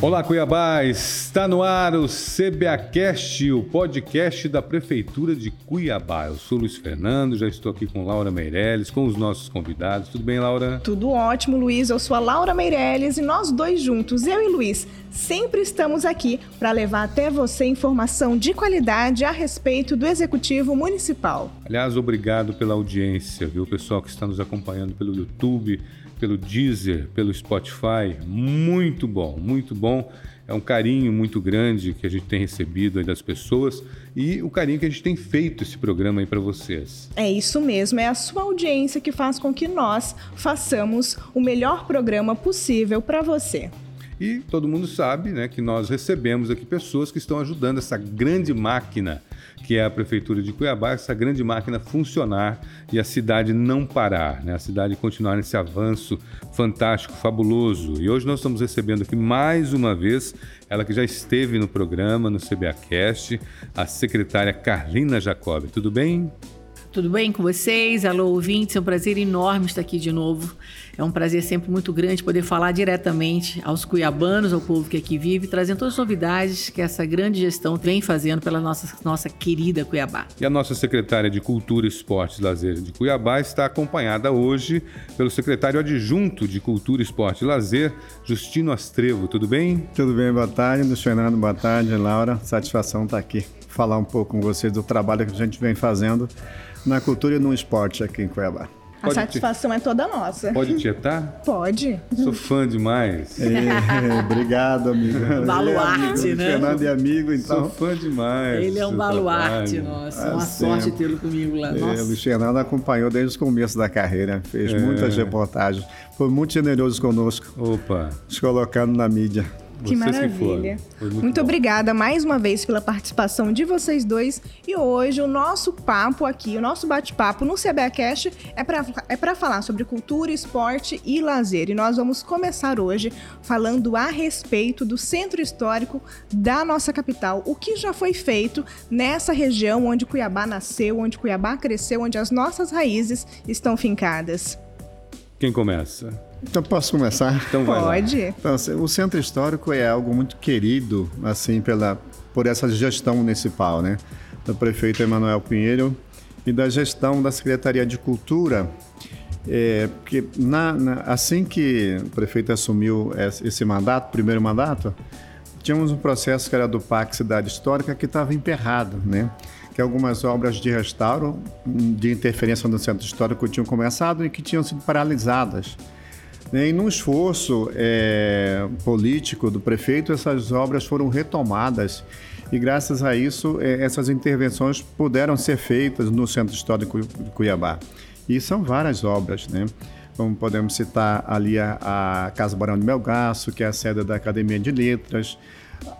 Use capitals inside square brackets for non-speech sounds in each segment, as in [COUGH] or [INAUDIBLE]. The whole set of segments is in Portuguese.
Olá, Cuiabá! Está no ar o CBAcast, o podcast da Prefeitura de Cuiabá. Eu sou Luiz Fernando, já estou aqui com Laura Meirelles, com os nossos convidados. Tudo bem, Laura? Tudo ótimo, Luiz. Eu sou a Laura Meirelles e nós dois juntos, eu e Luiz, sempre estamos aqui para levar até você informação de qualidade a respeito do Executivo Municipal. Aliás, obrigado pela audiência, viu? O pessoal que está nos acompanhando pelo YouTube, pelo Deezer, pelo Spotify. Muito bom, muito bom. É um carinho muito grande que a gente tem recebido das pessoas e o carinho que a gente tem feito esse programa aí para vocês. É isso mesmo, é a sua audiência que faz com que nós façamos o melhor programa possível para você. E todo mundo sabe né, que nós recebemos aqui pessoas que estão ajudando essa grande máquina que é a Prefeitura de Cuiabá, essa grande máquina funcionar e a cidade não parar, né? a cidade continuar nesse avanço fantástico, fabuloso. E hoje nós estamos recebendo aqui mais uma vez ela que já esteve no programa, no CBAcast, a secretária Carlina Jacob. Tudo bem? Tudo bem com vocês? Alô, ouvintes, é um prazer enorme estar aqui de novo. É um prazer sempre muito grande poder falar diretamente aos cuiabanos, ao povo que aqui vive, trazendo todas as novidades que essa grande gestão vem fazendo pela nossa, nossa querida Cuiabá. E a nossa secretária de Cultura, Esportes e Lazer de Cuiabá está acompanhada hoje pelo secretário adjunto de Cultura, Esporte e Lazer, Justino Astrevo. Tudo bem? Tudo bem, boa tarde. Luiz Fernando, boa tarde. Laura, satisfação estar aqui. Falar um pouco com vocês do trabalho que a gente vem fazendo na cultura e no esporte aqui em Cuiabá. A satisfação te... é toda nossa. Pode tietar? Pode. Sou fã demais. É, obrigado, amigo. [LAUGHS] Baluarte, né? Fernando é amigo, então. Sou fã demais. Ele é um baluarte, nossa. É uma sorte tê-lo comigo lá. É, o Luiz Fernando acompanhou desde o começo da carreira. Fez é. muitas reportagens. Foi muito generoso conosco. Opa. Nos colocando na mídia. Que maravilha. Que muito, muito obrigada mais uma vez pela participação de vocês dois. E hoje o nosso papo aqui, o nosso bate-papo no CBAcast é para é pra falar sobre cultura, esporte e lazer. E nós vamos começar hoje falando a respeito do centro histórico da nossa capital. O que já foi feito nessa região onde Cuiabá nasceu, onde Cuiabá cresceu, onde as nossas raízes estão fincadas. Quem começa? Então posso começar? Então vai Pode. Então, assim, o centro histórico é algo muito querido, assim, pela por essa gestão municipal, né? Do prefeito Emanuel Pinheiro e da gestão da Secretaria de Cultura, é, porque na, na, assim que o prefeito assumiu esse mandato, primeiro mandato, tínhamos um processo que era do PAC Cidade Histórica que estava emperrado, né? Que algumas obras de restauro, de interferência no centro histórico tinham começado e que tinham sido paralisadas. Né, e num esforço é, político do prefeito, essas obras foram retomadas e graças a isso é, essas intervenções puderam ser feitas no Centro Histórico de Cuiabá. E são várias obras, né? Como podemos citar ali a, a Casa Barão de Melgaço, que é a sede da Academia de Letras,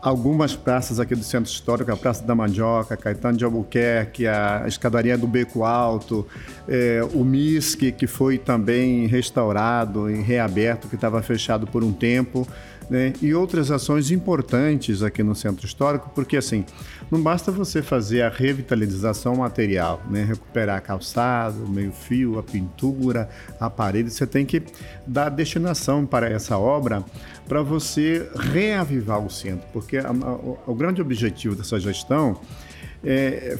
algumas praças aqui do centro histórico, a Praça da Mandioca, Caetano de Albuquerque, a Escadaria do Beco Alto, é, o MISC, que foi também restaurado e reaberto, que estava fechado por um tempo né? e outras ações importantes aqui no centro histórico, porque assim, não basta você fazer a revitalização material, né? recuperar calçado, meio-fio, a pintura, a parede, você tem que dar destinação para essa obra para você reavivar o centro, porque a, a, o grande objetivo dessa gestão é,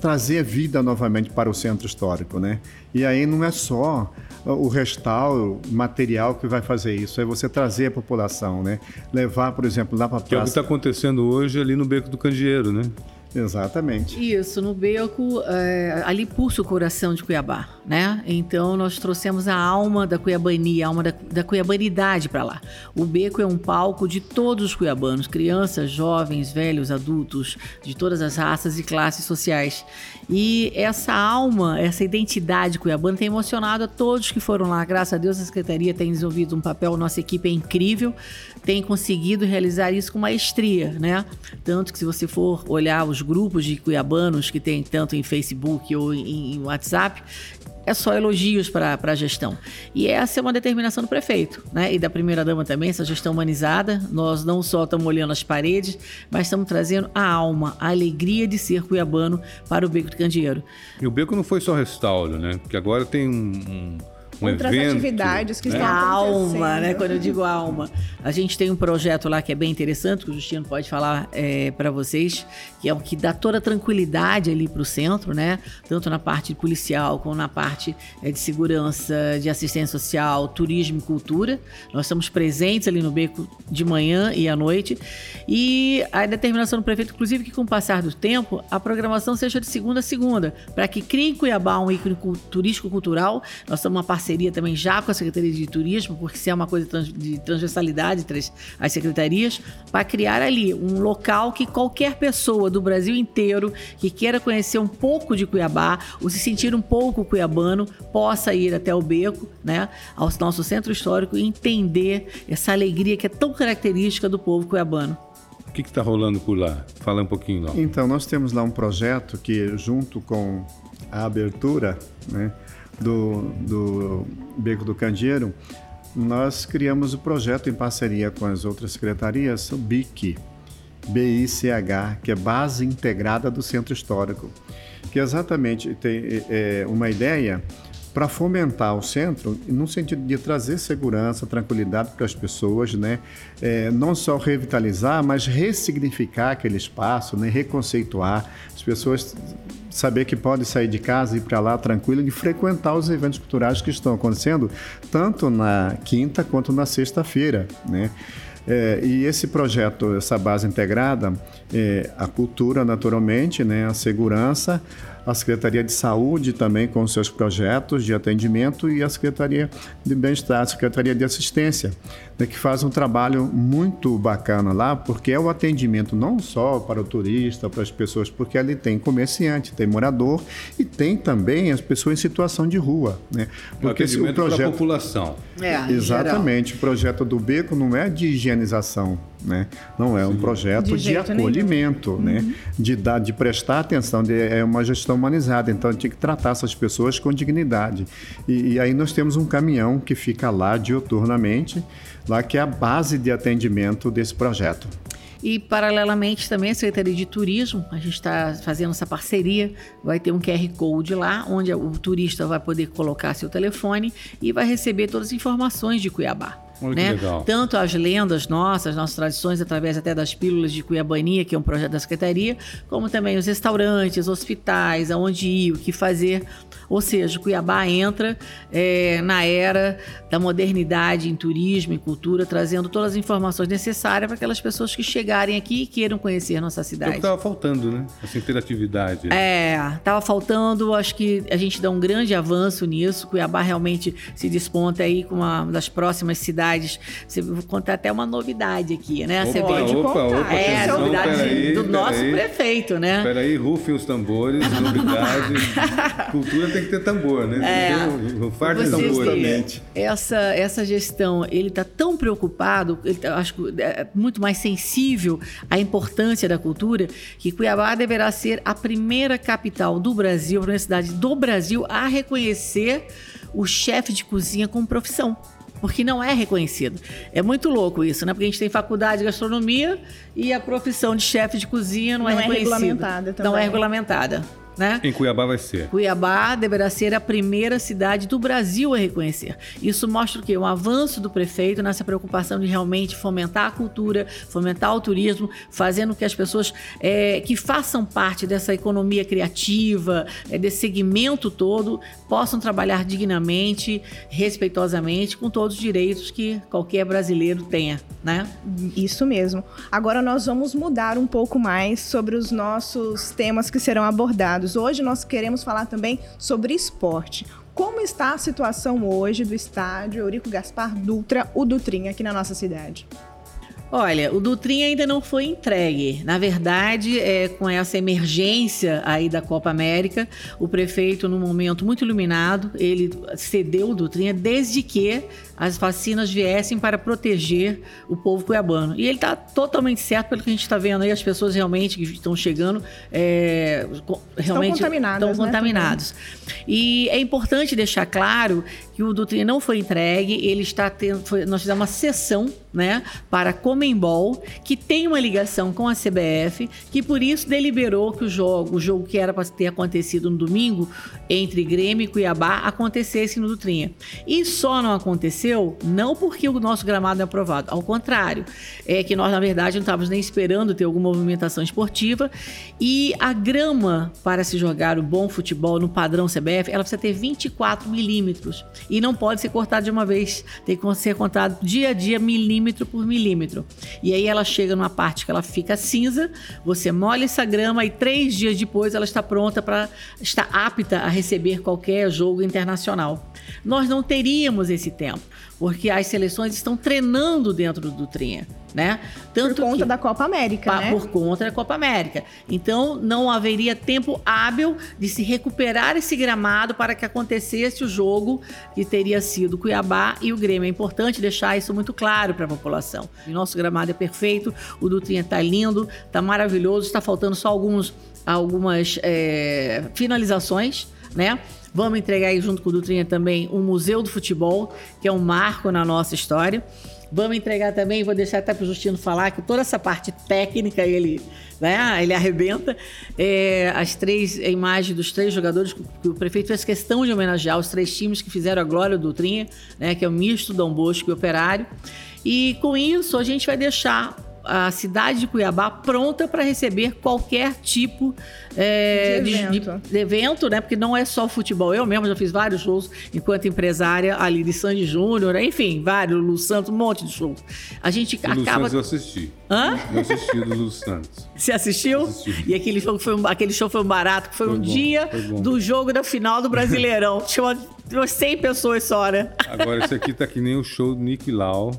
trazer vida novamente para o centro histórico, né? E aí não é só o restauro material que vai fazer isso, é você trazer a população, né? Levar, por exemplo, lá para a praça... Que é o que está acontecendo hoje ali no Beco do Candeeiro, né? Exatamente. Isso, no Beco, é, ali pulsa o coração de Cuiabá, né? Então nós trouxemos a alma da cuiabania, a alma da, da cuiabanidade para lá. O Beco é um palco de todos os cuiabanos, crianças, jovens, velhos, adultos, de todas as raças e classes sociais. E essa alma, essa identidade cuiabana tem emocionado a todos que foram lá. Graças a Deus a Secretaria tem desenvolvido um papel, nossa equipe é incrível, tem conseguido realizar isso com maestria, né? Tanto que se você for olhar os grupos de cuiabanos que tem tanto em Facebook ou em, em WhatsApp, é só elogios para a gestão. E essa é uma determinação do prefeito, né? E da primeira-dama também, essa gestão humanizada. Nós não só estamos olhando as paredes, mas estamos trazendo a alma, a alegria de ser cuiabano para o Beco de Candeeiro. E o Beco não foi só restauro, né? Porque agora tem um, um um outras evento, atividades que né? estão a acontecendo. alma, né? Quando eu digo alma. A gente tem um projeto lá que é bem interessante, que o Justino pode falar é, para vocês, que é o que dá toda a tranquilidade ali para o centro, né? Tanto na parte policial, como na parte é, de segurança, de assistência social, turismo e cultura. Nós estamos presentes ali no beco de manhã e à noite. E a determinação do prefeito, inclusive, que com o passar do tempo, a programação seja de segunda a segunda, para que crie em Cuiabá um ícone cu- turístico-cultural. Nós estamos uma parceria também já com a Secretaria de Turismo, porque se é uma coisa trans- de transversalidade entre as- as secretarias, para criar ali um local que qualquer pessoa do Brasil inteiro que queira conhecer um pouco de Cuiabá, ou se sentir um pouco cuiabano, possa ir até o Beco, né, ao nosso centro histórico e entender essa alegria que é tão característica do povo cuiabano. O que está rolando por lá? Fala um pouquinho, Nó. Então, nós temos lá um projeto que, junto com a abertura né, do, do Beco do Candeeiro, nós criamos o projeto em parceria com as outras secretarias, o BIC, BICH, que é Base Integrada do Centro Histórico, que exatamente tem é, uma ideia para fomentar o centro no sentido de trazer segurança, tranquilidade para as pessoas, né? É, não só revitalizar, mas ressignificar aquele espaço, né? reconceituar as pessoas saber que pode sair de casa e ir para lá tranquilo e frequentar os eventos culturais que estão acontecendo tanto na quinta quanto na sexta-feira, né? É, e esse projeto, essa base integrada, é, a cultura naturalmente, né, a segurança, a Secretaria de Saúde também com seus projetos de atendimento e a Secretaria de Bem-Estar, a Secretaria de Assistência, né, que faz um trabalho muito bacana lá, porque é o atendimento não só para o turista, para as pessoas, porque ali tem comerciante, tem morador e tem também as pessoas em situação de rua, né? Porque o para a população. É, Exatamente. O projeto do Beco não é de higienização, né? Não é um projeto De de, jeito nenhum. acolhimento, né? De dar, de prestar atenção, de, é uma gestão humanizada. Então, tem que tratar essas pessoas com dignidade. E, e aí nós temos um caminhão que fica lá diuturnamente, lá que é a base de atendimento desse projeto. E, paralelamente, também a Secretaria de Turismo, a gente está fazendo essa parceria, vai ter um QR Code lá, onde o turista vai poder colocar seu telefone e vai receber todas as informações de Cuiabá. Que né? legal. Tanto as lendas nossas, nossas tradições, através até das pílulas de Cuiabania, que é um projeto da Secretaria, como também os restaurantes, hospitais, aonde ir, o que fazer. Ou seja, Cuiabá entra é, na era da modernidade em turismo e cultura, trazendo todas as informações necessárias para aquelas pessoas que chegarem aqui e queiram conhecer nossa É o cidade. que estava faltando, né? Essa interatividade. né? É, tava faltando, acho que a gente dá um grande avanço nisso. Cuiabá realmente se desponta aí com uma das próximas cidades. Você vou contar até uma novidade aqui, né? Você Opa, vê opa, opa, é, a atenção, novidade peraí, do nosso peraí. prefeito, né? Peraí, rufem os tambores, [LAUGHS] novidade. Cultura tem que ter tambor, né? É. Um fardo de tambor. Justamente. essa, essa gestão, ele está tão preocupado, ele tá, acho que é muito mais sensível à importância da cultura, que Cuiabá deverá ser a primeira capital do Brasil, a primeira cidade do Brasil a reconhecer o chefe de cozinha como profissão. Porque não é reconhecido. É muito louco isso, né? Porque a gente tem faculdade de gastronomia e a profissão de chefe de cozinha não, Não é é regulamentada Não é também. regulamentada, né? Em Cuiabá vai ser. Cuiabá deverá ser a primeira cidade do Brasil a reconhecer. Isso mostra o quê? Um avanço do prefeito nessa preocupação de realmente fomentar a cultura, fomentar o turismo, fazendo que as pessoas é, que façam parte dessa economia criativa, é, desse segmento todo, possam trabalhar dignamente, respeitosamente, com todos os direitos que qualquer brasileiro tenha, né? Isso mesmo. Agora nós vamos mudar um pouco mais sobre os nossos temas que serão abordados. Hoje nós queremos falar também sobre esporte. Como está a situação hoje do estádio Eurico Gaspar Dutra, o Dutrinha, aqui na nossa cidade? Olha, o Dutrinha ainda não foi entregue. Na verdade, é, com essa emergência aí da Copa América, o prefeito, num momento muito iluminado, ele cedeu o Dutrinha desde que as vacinas viessem para proteger o povo cuiabano. E ele está totalmente certo pelo que a gente está vendo aí, as pessoas realmente que estão chegando é, realmente contaminadas, estão né, contaminados. E é importante deixar claro que o Dutrinha não foi entregue, ele está tendo, foi- nós fizemos uma sessão né, para a Comembol, que tem uma ligação com a CBF, que por isso deliberou que o jogo, o jogo que era para ter acontecido no domingo entre Grêmio e Cuiabá acontecesse no Dutrinha. E só não aconteceu não porque o nosso gramado é aprovado, ao contrário, é que nós na verdade não estávamos nem esperando ter alguma movimentação esportiva e a grama para se jogar o bom futebol no padrão CBF, ela precisa ter 24 milímetros e não pode ser cortada de uma vez, tem que ser contado dia a dia milímetro por milímetro. E aí ela chega numa parte que ela fica cinza, você molha essa grama e três dias depois ela está pronta para estar apta a receber qualquer jogo internacional. Nós não teríamos esse tempo, porque as seleções estão treinando dentro do Trinha né? Tanto por conta que, da Copa América, pa, né? Por conta da Copa América. Então, não haveria tempo hábil de se recuperar esse gramado para que acontecesse o jogo que teria sido Cuiabá e o Grêmio. É importante deixar isso muito claro para a população. O nosso gramado é perfeito, o Dutrinha está lindo, está maravilhoso, está faltando só alguns, algumas é, finalizações, né? Vamos entregar aí junto com o Dutrinha também um Museu do Futebol, que é um marco na nossa história. Vamos entregar também, vou deixar até para o Justino falar que toda essa parte técnica ele, né, ele arrebenta. É, as três imagens dos três jogadores que o prefeito fez questão de homenagear, os três times que fizeram a glória do Trinha, né, que é o misto, Dom Bosco e Operário. E com isso a gente vai deixar a cidade de Cuiabá pronta para receber qualquer tipo é, de, evento. De, de, evento. né? Porque não é só futebol. Eu mesmo já fiz vários shows enquanto empresária ali de Sandy Júnior, enfim, vários, Lu Santos, um monte de shows. A gente o acaba. Lu Santos eu assisti. Hã? Eu assisti do Lu Santos. Você assistiu? Assisti. E aquele show foi um, aquele show foi um barato, que foi, foi um bom, dia do jogo da final do Brasileirão. Tinha umas 100 pessoas só, né? Agora, esse aqui tá que nem o show do Nick Lau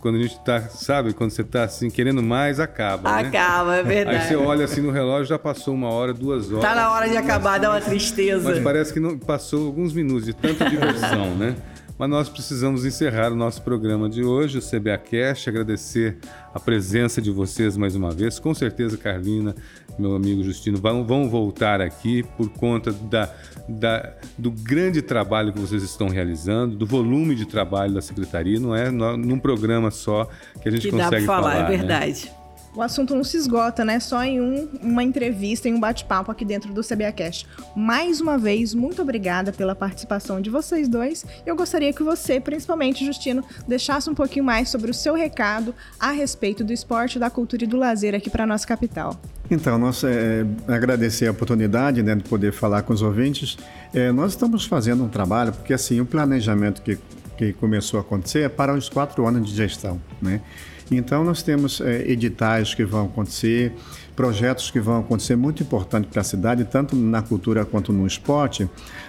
quando a gente tá, sabe, quando você tá assim, querendo mais, acaba. Né? Acaba, né? é verdade. Aí você olha assim no relógio, já passou uma hora, duas horas. Tá na hora de acabar, dá uma tristeza. Mas parece que não passou alguns minutos de tanta diversão, né? Mas nós precisamos encerrar o nosso programa de hoje, o CBA Cash, agradecer a presença de vocês mais uma vez. Com certeza, Carlina, meu amigo Justino, vão, vão voltar aqui por conta da, da, do grande trabalho que vocês estão realizando, do volume de trabalho da Secretaria. Não é num programa só que a gente que consegue dá falar. falar é verdade. Né? O assunto não se esgota, né? Só em um, uma entrevista, em um bate-papo aqui dentro do CBA Cash. Mais uma vez, muito obrigada pela participação de vocês dois. Eu gostaria que você, principalmente, Justino, deixasse um pouquinho mais sobre o seu recado a respeito do esporte, da cultura e do lazer aqui para nossa capital. Então, nós é, agradecer a oportunidade né, de poder falar com os ouvintes. É, nós estamos fazendo um trabalho, porque assim, o planejamento que, que começou a acontecer é para os quatro anos de gestão, né? Então, nós temos é, editais que vão acontecer, projetos que vão acontecer muito importantes para a cidade, tanto na cultura quanto no esporte,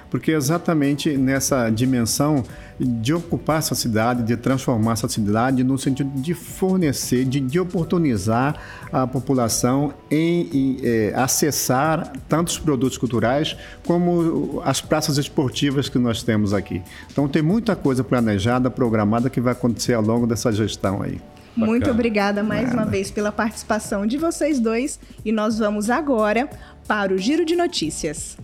porque exatamente nessa dimensão de ocupar essa cidade, de transformar essa cidade no sentido de fornecer, de, de oportunizar a população em, em é, acessar tantos produtos culturais como as praças esportivas que nós temos aqui. Então tem muita coisa planejada, programada que vai acontecer ao longo dessa gestão aí. Bacana. Muito obrigada mais Nada. uma vez pela participação de vocês dois e nós vamos agora para o Giro de Notícias.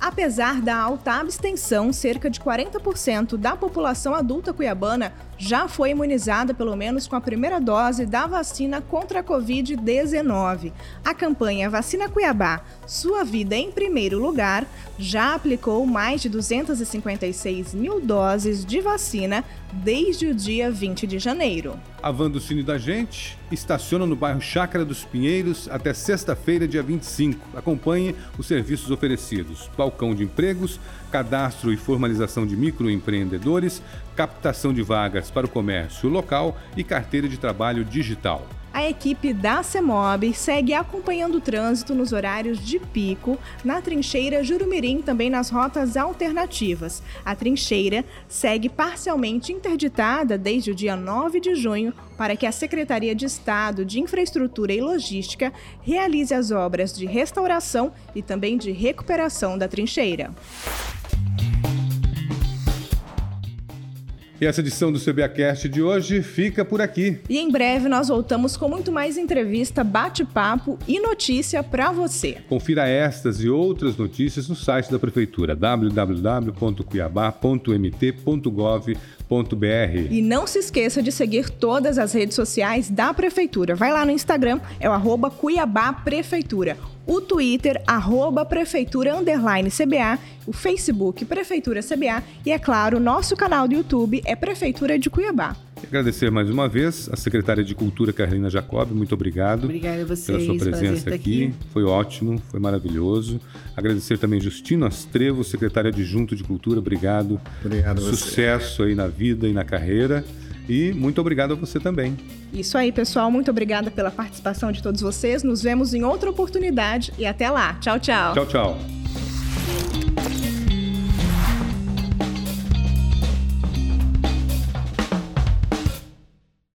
Apesar da alta abstenção, cerca de 40% da população adulta cuiabana já foi imunizada pelo menos com a primeira dose da vacina contra a Covid-19. A campanha Vacina Cuiabá, Sua Vida em Primeiro Lugar, já aplicou mais de 256 mil doses de vacina desde o dia 20 de janeiro. A van do Cine da Gente estaciona no bairro Chácara dos Pinheiros até sexta-feira, dia 25. Acompanhe os serviços oferecidos: balcão de empregos, cadastro e formalização de microempreendedores, captação de vagas para o comércio local e carteira de trabalho digital. A equipe da CEMOB segue acompanhando o trânsito nos horários de pico na trincheira Jurumirim, também nas rotas alternativas. A trincheira segue parcialmente interditada desde o dia 9 de junho para que a Secretaria de Estado de Infraestrutura e Logística realize as obras de restauração e também de recuperação da trincheira. E essa edição do CBAcast de hoje fica por aqui. E em breve nós voltamos com muito mais entrevista, bate-papo e notícia para você. Confira estas e outras notícias no site da Prefeitura www.cuiabá.mt.gov.br. E não se esqueça de seguir todas as redes sociais da Prefeitura. Vai lá no Instagram, é o arroba Cuiabá Prefeitura o Twitter, arroba Prefeitura Underline CBA, o Facebook Prefeitura CBA e, é claro, nosso canal do YouTube é Prefeitura de Cuiabá. Agradecer mais uma vez a secretária de Cultura, Carolina Jacob, muito obrigado. Obrigada a vocês pela sua presença aqui. aqui. Foi ótimo, foi maravilhoso. Agradecer também Justino Astrevo, secretário adjunto de Cultura, obrigado. Obrigado Sucesso você. aí na vida e na carreira. E muito obrigado a você também. Isso aí, pessoal. Muito obrigada pela participação de todos vocês. Nos vemos em outra oportunidade e até lá. Tchau, tchau. Tchau, tchau.